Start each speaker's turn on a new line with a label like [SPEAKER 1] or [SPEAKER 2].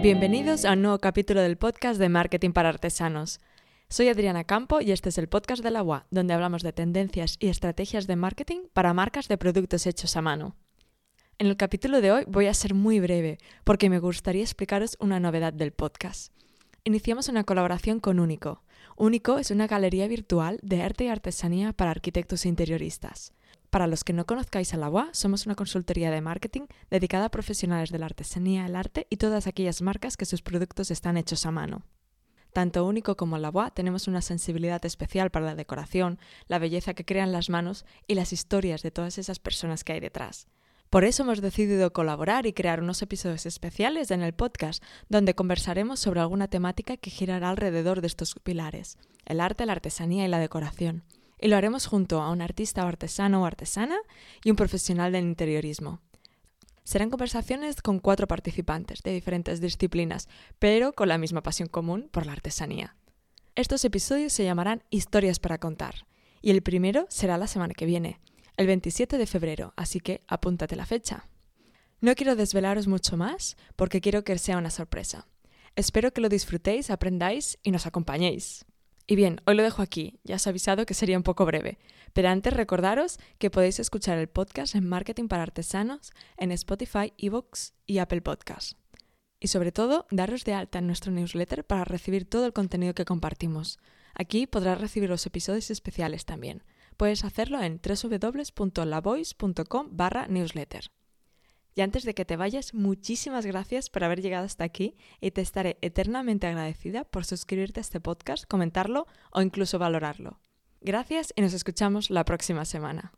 [SPEAKER 1] Bienvenidos a un nuevo capítulo del podcast de Marketing para Artesanos. Soy Adriana Campo y este es el podcast de la UA, donde hablamos de tendencias y estrategias de marketing para marcas de productos hechos a mano. En el capítulo de hoy voy a ser muy breve porque me gustaría explicaros una novedad del podcast. Iniciamos una colaboración con Único. Único es una galería virtual de arte y artesanía para arquitectos e interioristas. Para los que no conozcáis a la UA, somos una consultoría de marketing dedicada a profesionales de la artesanía, el arte y todas aquellas marcas que sus productos están hechos a mano. Tanto Único como la UA tenemos una sensibilidad especial para la decoración, la belleza que crean las manos y las historias de todas esas personas que hay detrás. Por eso hemos decidido colaborar y crear unos episodios especiales en el podcast, donde conversaremos sobre alguna temática que girará alrededor de estos pilares, el arte, la artesanía y la decoración y lo haremos junto a un artista o artesano o artesana y un profesional del interiorismo. Serán conversaciones con cuatro participantes de diferentes disciplinas, pero con la misma pasión común por la artesanía. Estos episodios se llamarán Historias para contar, y el primero será la semana que viene, el 27 de febrero, así que apúntate la fecha. No quiero desvelaros mucho más porque quiero que sea una sorpresa. Espero que lo disfrutéis, aprendáis y nos acompañéis. Y bien, hoy lo dejo aquí, ya os he avisado que sería un poco breve, pero antes recordaros que podéis escuchar el podcast en Marketing para Artesanos en Spotify, Evox y Apple Podcasts. Y sobre todo, daros de alta en nuestro newsletter para recibir todo el contenido que compartimos. Aquí podrás recibir los episodios especiales también. Puedes hacerlo en www.lavoice.com barra newsletter. Y antes de que te vayas, muchísimas gracias por haber llegado hasta aquí y te estaré eternamente agradecida por suscribirte a este podcast, comentarlo o incluso valorarlo. Gracias y nos escuchamos la próxima semana.